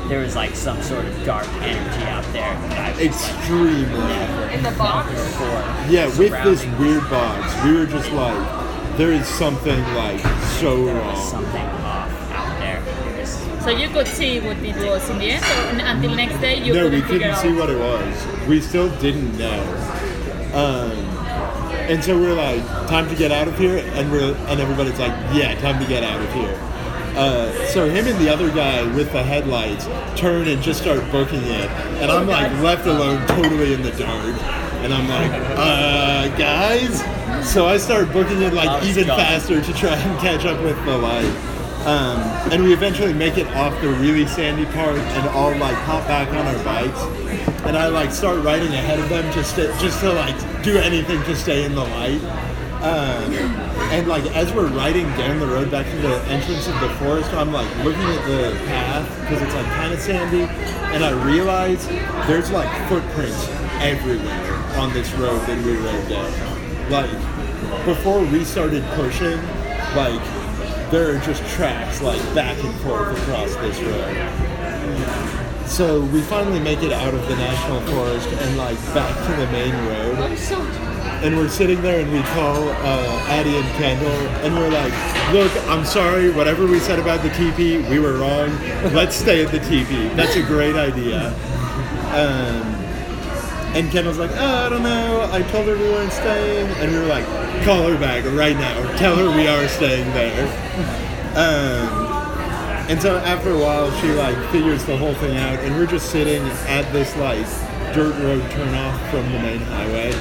There was like some sort of dark energy out there that I was like, extremely. never In the box? before. Yeah, with this weird box, we were just like, there is something like so There was wrong. something off out there. It was So you could see what it was in the end, or n- until next day you no, couldn't we figure couldn't out. see what it was. We still didn't know. Um, and so we're like, time to get out of here, and we're and everybody's like, yeah, time to get out of here. Uh, so him and the other guy with the headlights turn and just start booking it, and I'm like left alone, totally in the dark, and I'm like, uh, guys. So I start booking it like even faster to try and catch up with the light. Um, and we eventually make it off the really sandy part and all like hop back on our bikes. And I like start riding ahead of them just to, just to like do anything to stay in the light. Um, and like as we're riding down the road back to the entrance of the forest, I'm like looking at the path because it's like kind of sandy, and I realize there's like footprints everywhere on this road that we rode down. Like before we started pushing, like there are just tracks like back and forth across this road. So we finally make it out of the national forest and like back to the main road. And we're sitting there and we call uh, Addie and Kendall and we're like, look, I'm sorry, whatever we said about the teepee, we were wrong. Let's stay at the teepee. That's a great idea. Um, and Kendall's like, oh, I don't know. I told her we weren't staying. And we were like, call her back right now. Tell her we are staying there. Um, and so after a while, she like figures the whole thing out, and we're just sitting at this like dirt road turnoff from the main highway,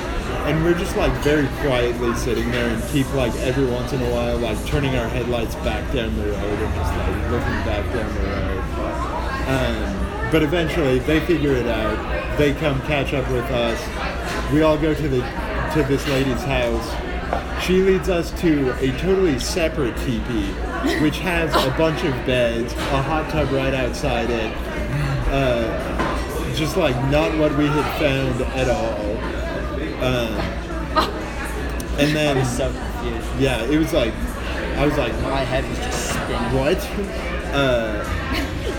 and we're just like very quietly sitting there and keep like every once in a while like turning our headlights back down the road and just like looking back down the road. Um, but eventually, they figure it out. They come catch up with us. We all go to the to this lady's house. She leads us to a totally separate teepee, which has a bunch of beds, a hot tub right outside it. Uh, just like not what we had found at all. Um, and I then, was so confused. yeah, it was like, I was like, My head was just spinning. what? Uh,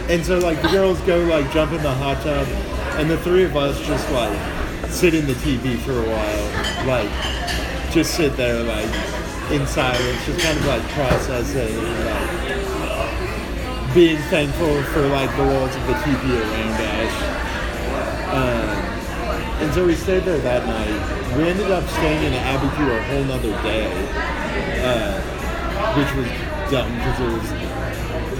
and so like the girls go like jump in the hot tub, and the three of us just like sit in the TV for a while, like just sit there like in silence, just kind of like processing, like being thankful for like the walls of the TV around us. And so we stayed there that night. We ended up staying in Abiquiu a whole nother day, uh, which was dumb because it was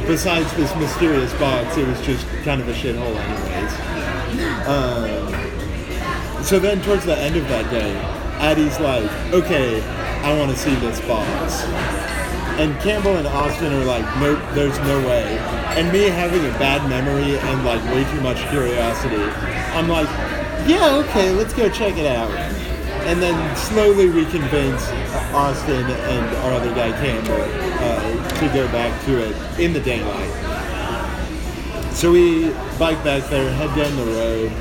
besides this mysterious box, it was just kind of a shithole anyways. Um, so then towards the end of that day, Addie's like, okay, I want to see this box. And Campbell and Austin are like, nope, there's no way. And me having a bad memory and like way too much curiosity, I'm like, yeah, okay, let's go check it out. And then slowly we convince Austin and our other guy Campbell uh, to go back to it in the daylight. So we bike back there, head down the road,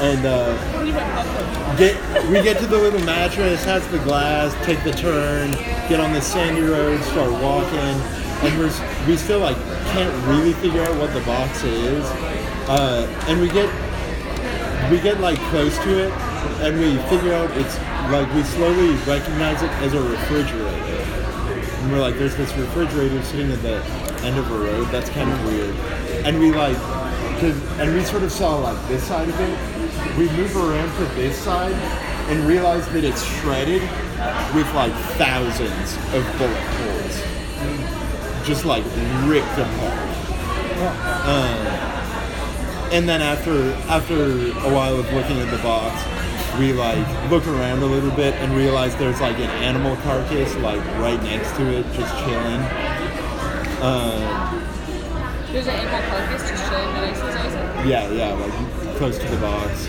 and uh, get we get to the little mattress, has the glass, take the turn, get on the sandy road, start walking, and we're we still like can't really figure out what the box is, uh, and we get we get like close to it, and we figure out it's like we slowly recognize it as a refrigerator. And we're like, there's this refrigerator sitting at the end of a road. That's kind of weird. And we like, cause, and we sort of saw like this side of it. We move around to this side and realize that it's shredded with like thousands of bullet holes, just like ripped apart. Um, and then after after a while of looking at the box, we like look around a little bit and realize there's like an animal carcass like right next to it, just chilling. Um, There's an animal carcass just chilling next to us. yeah, yeah, like close to the box.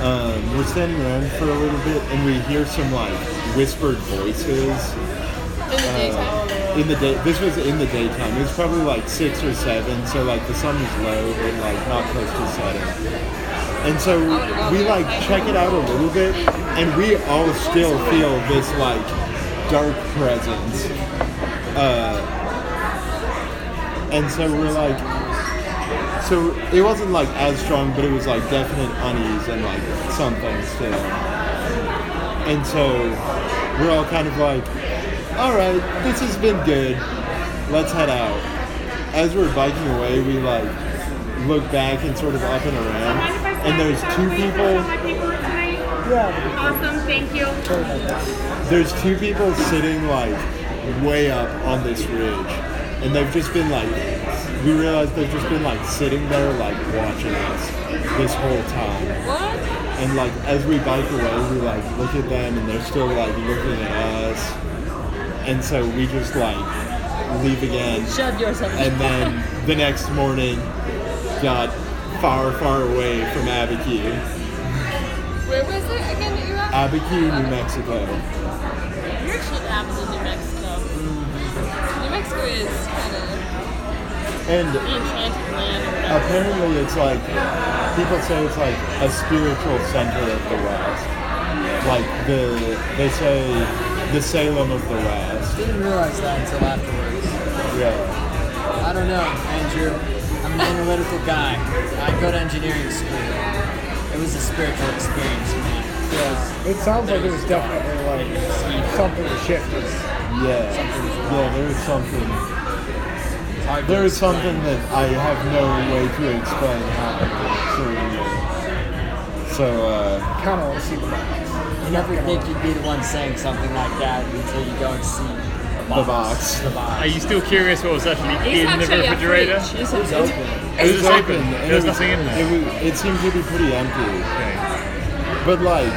Um, we're standing around for a little bit and we hear some like whispered voices. In the daytime. In the day. This was in the daytime. It was probably like six or seven, so like the sun was low, and like not close to setting. And so we like check it out a little bit, and we all still feel this like dark presence. Uh, and so we're like, so it wasn't like as strong, but it was like definite unease and like something still. And so we're all kind of like, all right, this has been good. Let's head out. As we're biking away, we like look back and sort of up and around, and there's two people. Awesome, thank you. There's two people sitting like way up on this ridge, and they've just been like, we realize they've just been like sitting there like watching us this whole time. What? And like as we bike away, we like look at them and they're still like looking at us. And so we just like leave again. Shut yourself. And then the next morning got far, far away from Abiquiu. Where was it again that you were? Abiquiu, New Mexico. Weird shit happens in New Mexico. New Mexico is kind of And the enchanted land. apparently it's like people say it's like a spiritual center of the West. Like the they say the Salem of the West. Didn't realize that until afterwards. Yeah. I don't know, Andrew. I'm an analytical guy. I go to engineering school. It was a spiritual experience, man. Feels It sounds like it was definitely like something to shift us. Yeah. Yeah, there is something hard there to is something that I have no way to explain how certainly. So uh Kind of want to see the box. You never think you'd be the one saying something like that until you go and see the box. The box. The box. Are you still curious what was actually It's in the actually a refrigerator? fridge, It isn't was it? open. It was open. and There it was nothing in there. It, was, it seemed to be pretty empty. Okay. But like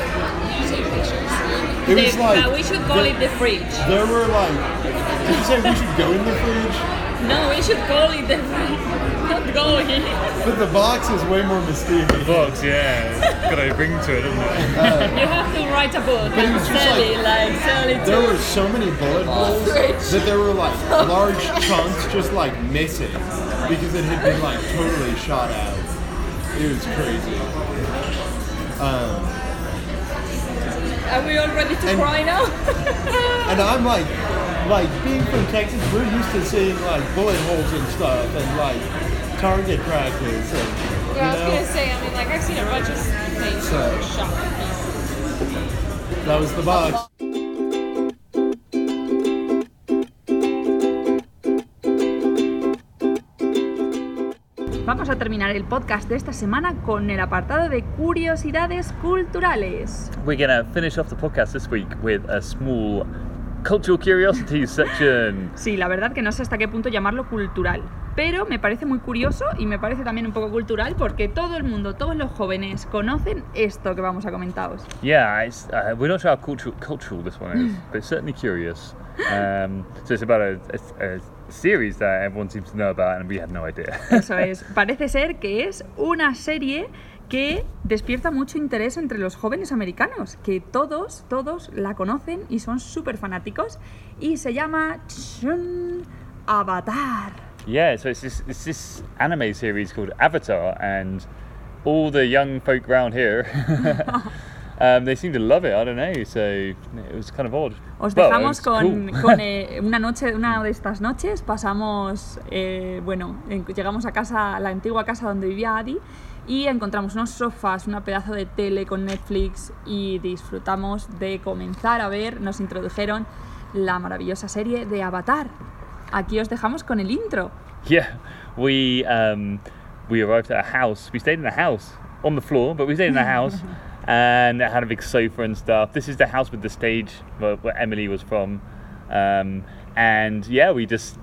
it was like uh, we should call it the fridge. there were like did you say we should go in the fridge? No, we should call it the fridge. Not going. But the box is way more mysterious. The Box, yeah. It's got a ring to it, doesn't it? You have to write a book But it was just sell like- it, like sell it There to. were so many bullet holes that there were like large chunks just like missing because it had been like totally shot out. It was crazy. Um, Are we all ready to And- cry now? and I'm like, like being from Texas, we're used to seeing like bullet holes and stuff and like target practice and Yeah, I was know gonna say, I mean, like, I've seen a bunch of things So- that are shot to pieces. that was the box. Vamos a terminar el podcast de esta semana con el apartado de curiosidades culturales. We're going to finish off the podcast this week with a small cultural curiosities section. Sí, la verdad que no sé hasta qué punto llamarlo cultural, pero me parece muy curioso y me parece también un poco cultural porque todo el mundo, todos los jóvenes conocen esto que vamos a comentaros. Yeah, it's, uh, we're not sure how cultural, cultural this one is, but it's certainly curious. Um, so it's about a, a, a series that everyone seems to know about, and we had no idea. Eso es, parece ser que es una serie que despierta mucho interés entre los jóvenes americanos, que todos, todos la conocen y son súper fanáticos, y se llama Chun Avatar. yeah, so it's this, it's this anime series called Avatar, and all the young folk around here, um, they seem to love it. I don't know, so it was kind of odd. Os dejamos it's con, cool. con, eh, una noche, una de estas noches, pasamos, eh, bueno, en- llegamos a casa, a la antigua casa donde vivía Adi y encontramos unos sofás, una pedazo de tele con Netflix y disfrutamos de comenzar a ver, nos introdujeron la maravillosa serie de Avatar. Aquí os dejamos con el intro. Yeah, we um, we arrived at a house. We stayed in a house on the floor, but we stayed in a house, and it had a big sofa and stuff. This is the house with the stage where, where Emily was from, um, and yeah, we just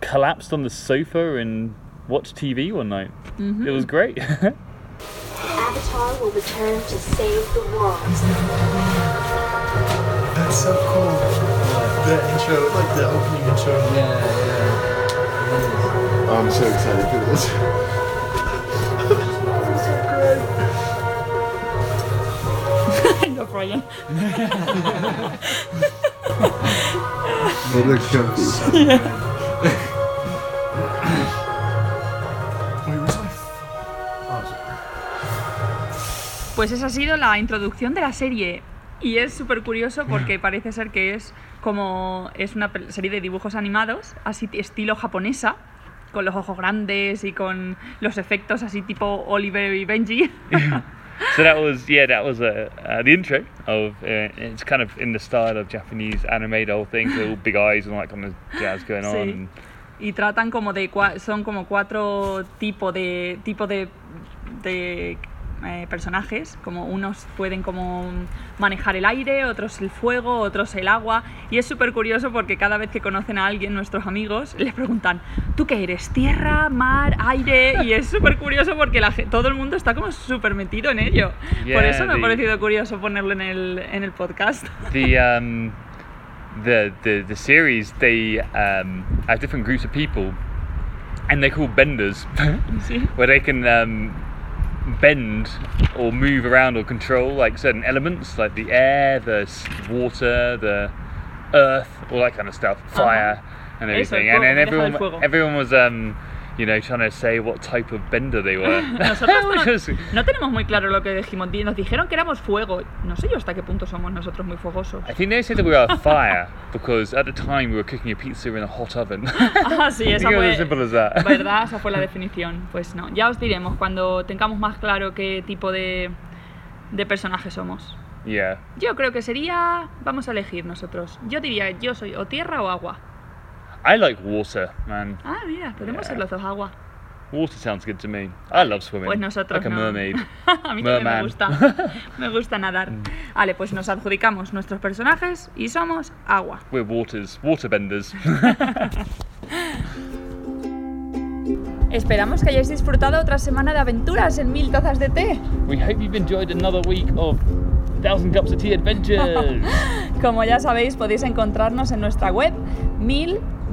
collapsed on the sofa and watched TV one night. It was mm-hmm. great. Avatar will return to save the world. That's so cool. The intro, like the opening intro. Yeah, yeah. I'm so excited for this. no, Brian. They look comfy. Wait, Pues esa ha sido la introducción de la serie. Y es súper curioso porque parece ser que es como es una serie de dibujos animados, así estilo japonesa, con los ojos grandes y con los efectos así tipo Oliver y Benji. So that was yeah, that was uh, uh, the intro of. Uh, it's kind of in the style of Japanese anime, the whole thing, so all big eyes and all that kind of jazz going on. Sí. And y tratan como de son como cuatro tipos de tipo de, de eh, personajes como unos pueden como manejar el aire otros el fuego otros el agua. Y es súper curioso porque cada vez que conocen a alguien nuestros amigos les preguntan tú qué eres tierra mar aire y es súper curioso porque la, todo el mundo está como súper metido en ello. Por Yeah, eso me ha the- parecido curioso ponerlo en el, en el podcast. The um, the the the series they um, have different groups of people, and they're called benders, sí. Where they can um, bend or move around or control like certain elements, like the air, the water, the earth, all that kind of stuff, fire, and Eso, el everything. and then everyone everyone was um, you know trying to say what type of bender they were. Nosotros no, no tenemos muy claro lo que dijimos. Di- Nos dijeron que éramos fuego. No sé yo hasta qué punto somos nosotros muy fogosos. I think they said that we were fire because at the time we were cooking a pizza in a hot oven. Ah, sí, esa fue. as simple as that. ¿Verdad? Esa fue la definición. Pues no. Ya os diremos cuando tengamos más claro qué tipo de, de personaje somos. Yeah. Yo creo que sería. Vamos a elegir nosotros. Yo diría, yo soy o tierra o agua. I like water, man. Ah, mira, podemos ser los dos agua. Water sounds good to me. I love swimming. Pues nosotros like a no. mermaid. a mí también me gusta. Me gusta nadar. Vale, pues nos adjudicamos nuestros personajes y somos agua. We're waters, waterbenders. Esperamos que hayáis disfrutado otra semana de aventuras en Mil Tazas de Té. we hope you've enjoyed another week of Thousand Cups of Tea Adventures. Como ya sabéis, podéis encontrarnos en nuestra web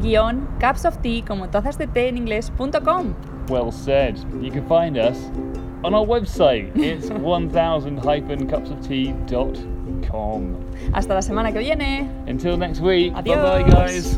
mil-cupsoftea como tazas de té en inglés.com. well said. You can find us on our website. It's 1000-cupsoftea.com. Hasta la semana que viene. Until next week. Bye bye, Adiós. guys.